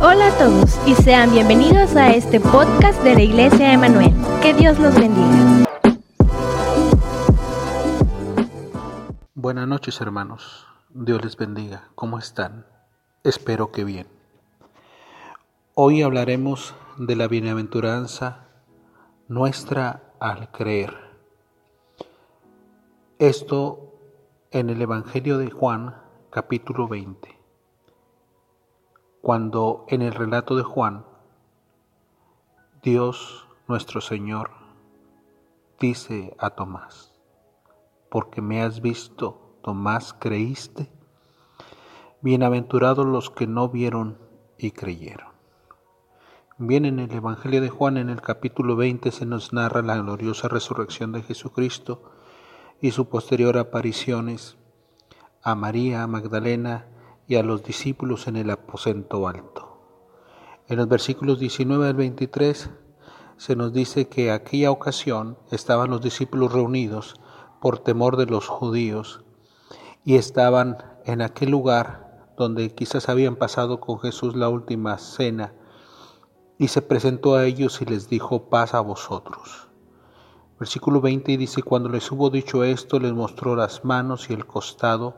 Hola a todos y sean bienvenidos a este podcast de la Iglesia Emanuel. Que Dios los bendiga. Buenas noches hermanos, Dios les bendiga. ¿Cómo están? Espero que bien. Hoy hablaremos de la bienaventuranza nuestra al creer. Esto en el Evangelio de Juan capítulo 20 cuando en el relato de Juan, Dios nuestro Señor dice a Tomás, porque me has visto, Tomás, creíste. Bienaventurados los que no vieron y creyeron. Bien, en el Evangelio de Juan, en el capítulo 20, se nos narra la gloriosa resurrección de Jesucristo y su posterior apariciones a María Magdalena y a los discípulos en el aposento alto. En los versículos 19 al 23 se nos dice que aquella ocasión estaban los discípulos reunidos por temor de los judíos y estaban en aquel lugar donde quizás habían pasado con Jesús la última cena y se presentó a ellos y les dijo paz a vosotros. Versículo 20 dice, cuando les hubo dicho esto, les mostró las manos y el costado,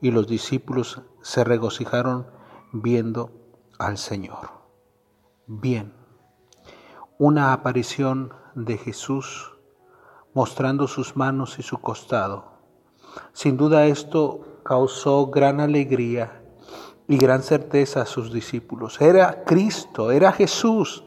y los discípulos se regocijaron viendo al Señor. Bien, una aparición de Jesús mostrando sus manos y su costado. Sin duda esto causó gran alegría y gran certeza a sus discípulos. Era Cristo, era Jesús,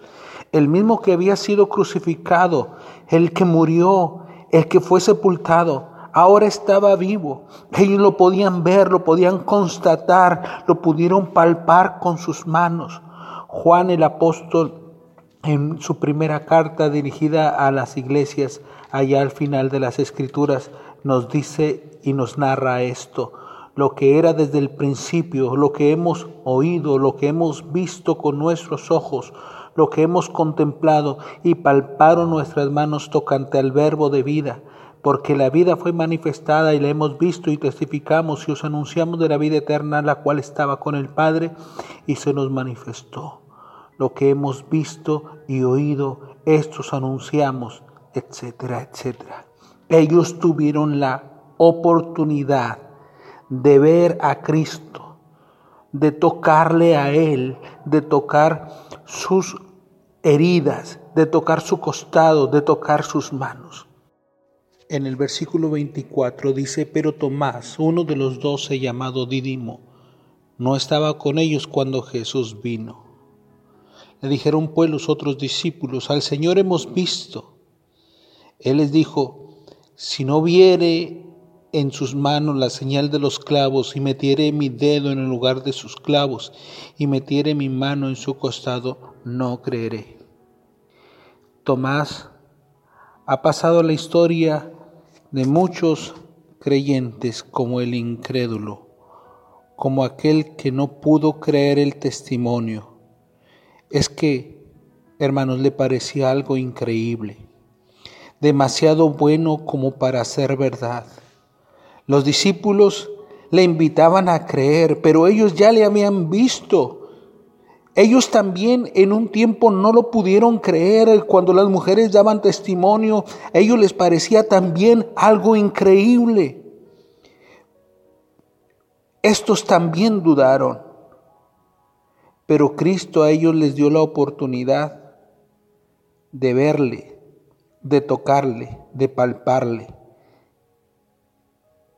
el mismo que había sido crucificado, el que murió, el que fue sepultado ahora estaba vivo. Ellos lo podían ver, lo podían constatar, lo pudieron palpar con sus manos. Juan el apóstol en su primera carta dirigida a las iglesias, allá al final de las escrituras, nos dice y nos narra esto, lo que era desde el principio, lo que hemos oído, lo que hemos visto con nuestros ojos, lo que hemos contemplado y palparon nuestras manos tocante al verbo de vida porque la vida fue manifestada y la hemos visto y testificamos y os anunciamos de la vida eterna, la cual estaba con el Padre y se nos manifestó. Lo que hemos visto y oído, estos anunciamos, etcétera, etcétera. Ellos tuvieron la oportunidad de ver a Cristo, de tocarle a Él, de tocar sus heridas, de tocar su costado, de tocar sus manos. En el versículo 24 dice, pero Tomás, uno de los doce llamado Didimo, no estaba con ellos cuando Jesús vino. Le dijeron pues los otros discípulos, al Señor hemos visto. Él les dijo, si no viere en sus manos la señal de los clavos y metiere mi dedo en el lugar de sus clavos y metiere mi mano en su costado, no creeré. Tomás ha pasado la historia de muchos creyentes como el incrédulo, como aquel que no pudo creer el testimonio. Es que, hermanos, le parecía algo increíble, demasiado bueno como para ser verdad. Los discípulos le invitaban a creer, pero ellos ya le habían visto ellos también en un tiempo no lo pudieron creer cuando las mujeres daban testimonio. A ellos les parecía también algo increíble. Estos también dudaron. Pero Cristo a ellos les dio la oportunidad de verle, de tocarle, de palparle,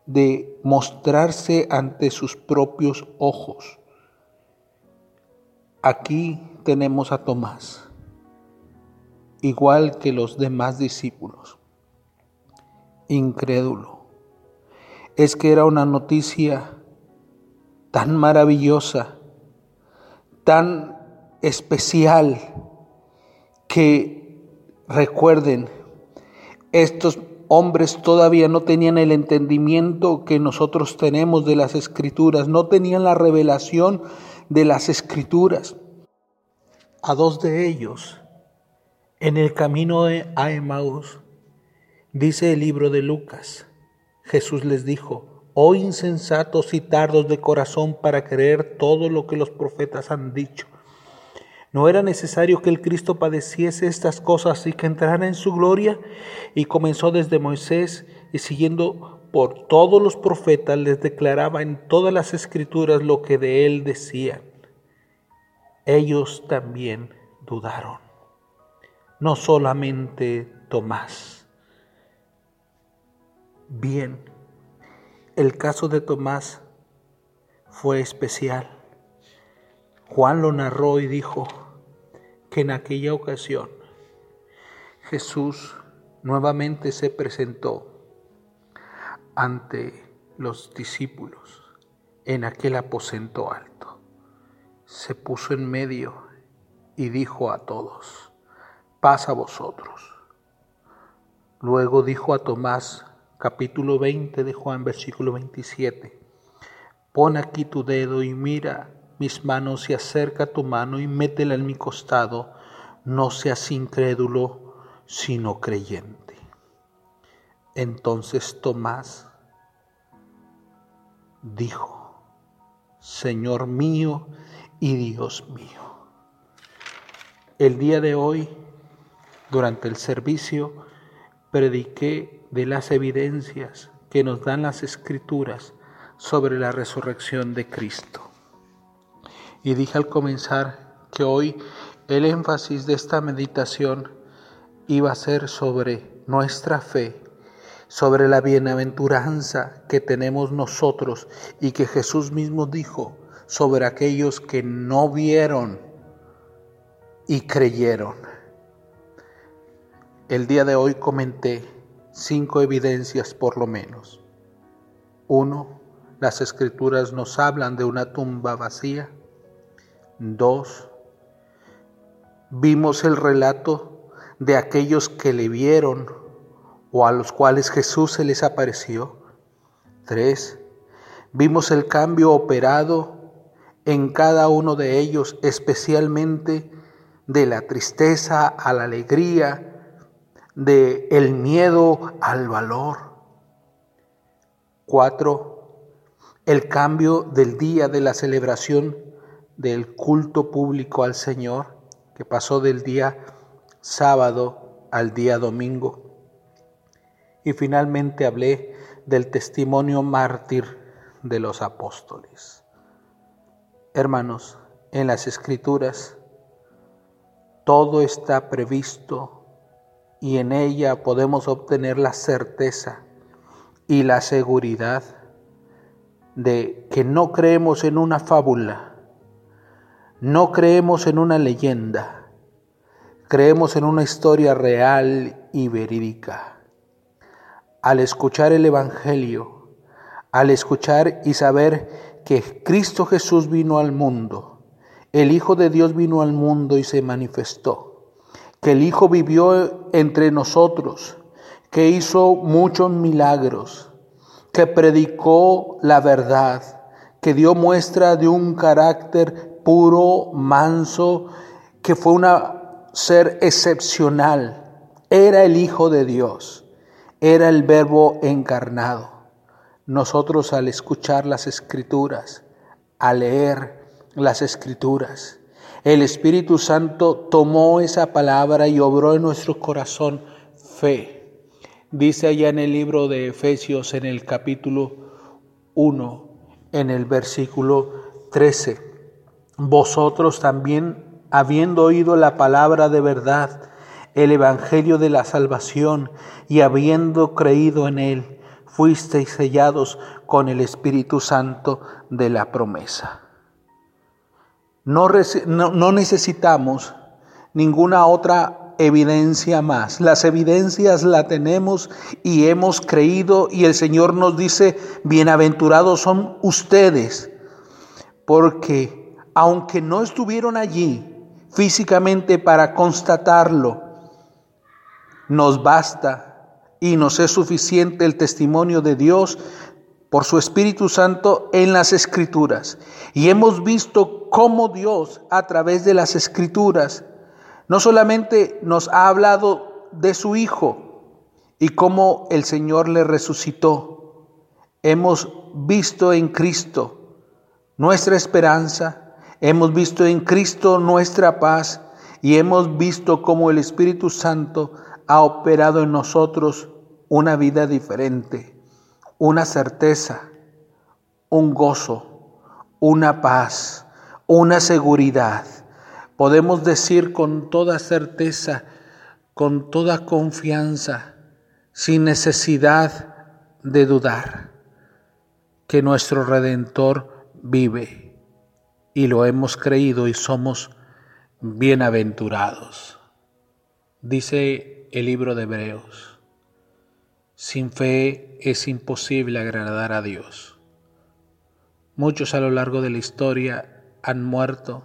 de mostrarse ante sus propios ojos. Aquí tenemos a Tomás, igual que los demás discípulos, incrédulo. Es que era una noticia tan maravillosa, tan especial, que recuerden, estos hombres todavía no tenían el entendimiento que nosotros tenemos de las escrituras, no tenían la revelación de las escrituras. A dos de ellos, en el camino de Aemaus, dice el libro de Lucas, Jesús les dijo, oh insensatos y tardos de corazón para creer todo lo que los profetas han dicho. ¿No era necesario que el Cristo padeciese estas cosas y que entrara en su gloria? Y comenzó desde Moisés y siguiendo por todos los profetas les declaraba en todas las escrituras lo que de él decían. Ellos también dudaron, no solamente Tomás. Bien, el caso de Tomás fue especial. Juan lo narró y dijo que en aquella ocasión Jesús nuevamente se presentó ante los discípulos en aquel aposento alto. Se puso en medio y dijo a todos, paz a vosotros. Luego dijo a Tomás, capítulo 20 de Juan, versículo 27, pon aquí tu dedo y mira mis manos y acerca tu mano y métela en mi costado, no seas incrédulo, sino creyente. Entonces Tomás dijo, Señor mío y Dios mío. El día de hoy, durante el servicio, prediqué de las evidencias que nos dan las escrituras sobre la resurrección de Cristo. Y dije al comenzar que hoy el énfasis de esta meditación iba a ser sobre nuestra fe, sobre la bienaventuranza que tenemos nosotros y que Jesús mismo dijo sobre aquellos que no vieron y creyeron. El día de hoy comenté cinco evidencias por lo menos. Uno, las escrituras nos hablan de una tumba vacía. Dos, vimos el relato de aquellos que le vieron o a los cuales Jesús se les apareció. Tres, vimos el cambio operado en cada uno de ellos, especialmente de la tristeza a la alegría, de el miedo al valor. Cuatro, el cambio del día de la celebración del culto público al Señor, que pasó del día sábado al día domingo. Y finalmente hablé del testimonio mártir de los apóstoles. Hermanos, en las escrituras todo está previsto y en ella podemos obtener la certeza y la seguridad de que no creemos en una fábula, no creemos en una leyenda, creemos en una historia real y verídica. Al escuchar el Evangelio, al escuchar y saber que Cristo Jesús vino al mundo, el Hijo de Dios vino al mundo y se manifestó, que el Hijo vivió entre nosotros, que hizo muchos milagros, que predicó la verdad, que dio muestra de un carácter puro, manso, que fue un ser excepcional. Era el Hijo de Dios, era el Verbo encarnado. Nosotros al escuchar las escrituras, a leer, las escrituras. El Espíritu Santo tomó esa palabra y obró en nuestro corazón fe. Dice allá en el libro de Efesios en el capítulo 1, en el versículo 13, vosotros también, habiendo oído la palabra de verdad, el Evangelio de la salvación, y habiendo creído en él, fuisteis sellados con el Espíritu Santo de la promesa. No, necesitamos ninguna otra evidencia más. Las evidencias la tenemos y hemos creído y el Señor nos dice, bienaventurados son ustedes, porque aunque no estuvieron allí físicamente para constatarlo, nos basta y nos es suficiente el testimonio de Dios por su Espíritu Santo en las Escrituras. Y hemos visto cómo Dios a través de las Escrituras no solamente nos ha hablado de su Hijo y cómo el Señor le resucitó, hemos visto en Cristo nuestra esperanza, Hemos visto en Cristo nuestra paz y hemos visto cómo el Espíritu Santo ha operado en nosotros una vida diferente, una certeza, un gozo, una paz, una seguridad. Podemos decir con toda certeza, con toda confianza, sin necesidad de dudar, que nuestro Redentor vive y lo hemos creído y somos bienaventurados. Dice el libro de Hebreos, sin fe es imposible agradar a Dios. Muchos a lo largo de la historia han muerto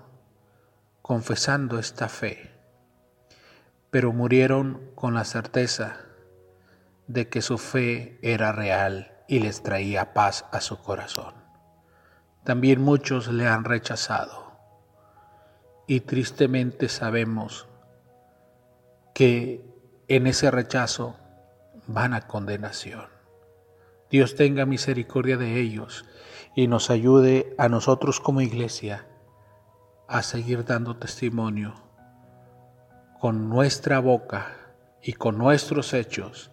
confesando esta fe, pero murieron con la certeza de que su fe era real y les traía paz a su corazón. También muchos le han rechazado y tristemente sabemos que en ese rechazo van a condenación. Dios tenga misericordia de ellos y nos ayude a nosotros como iglesia a seguir dando testimonio con nuestra boca y con nuestros hechos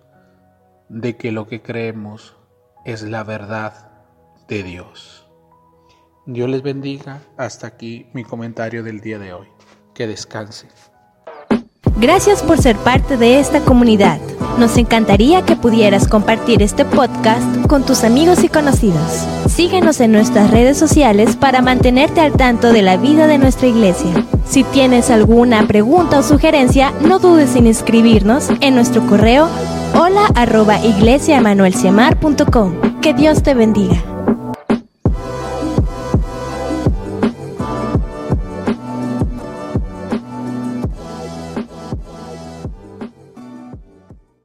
de que lo que creemos es la verdad de Dios. Dios les bendiga. Hasta aquí mi comentario del día de hoy. Que descanse. Gracias por ser parte de esta comunidad. Nos encantaría que pudieras compartir este podcast con tus amigos y conocidos. Síguenos en nuestras redes sociales para mantenerte al tanto de la vida de nuestra iglesia. Si tienes alguna pregunta o sugerencia, no dudes en inscribirnos en nuestro correo hola arroba. Que Dios te bendiga.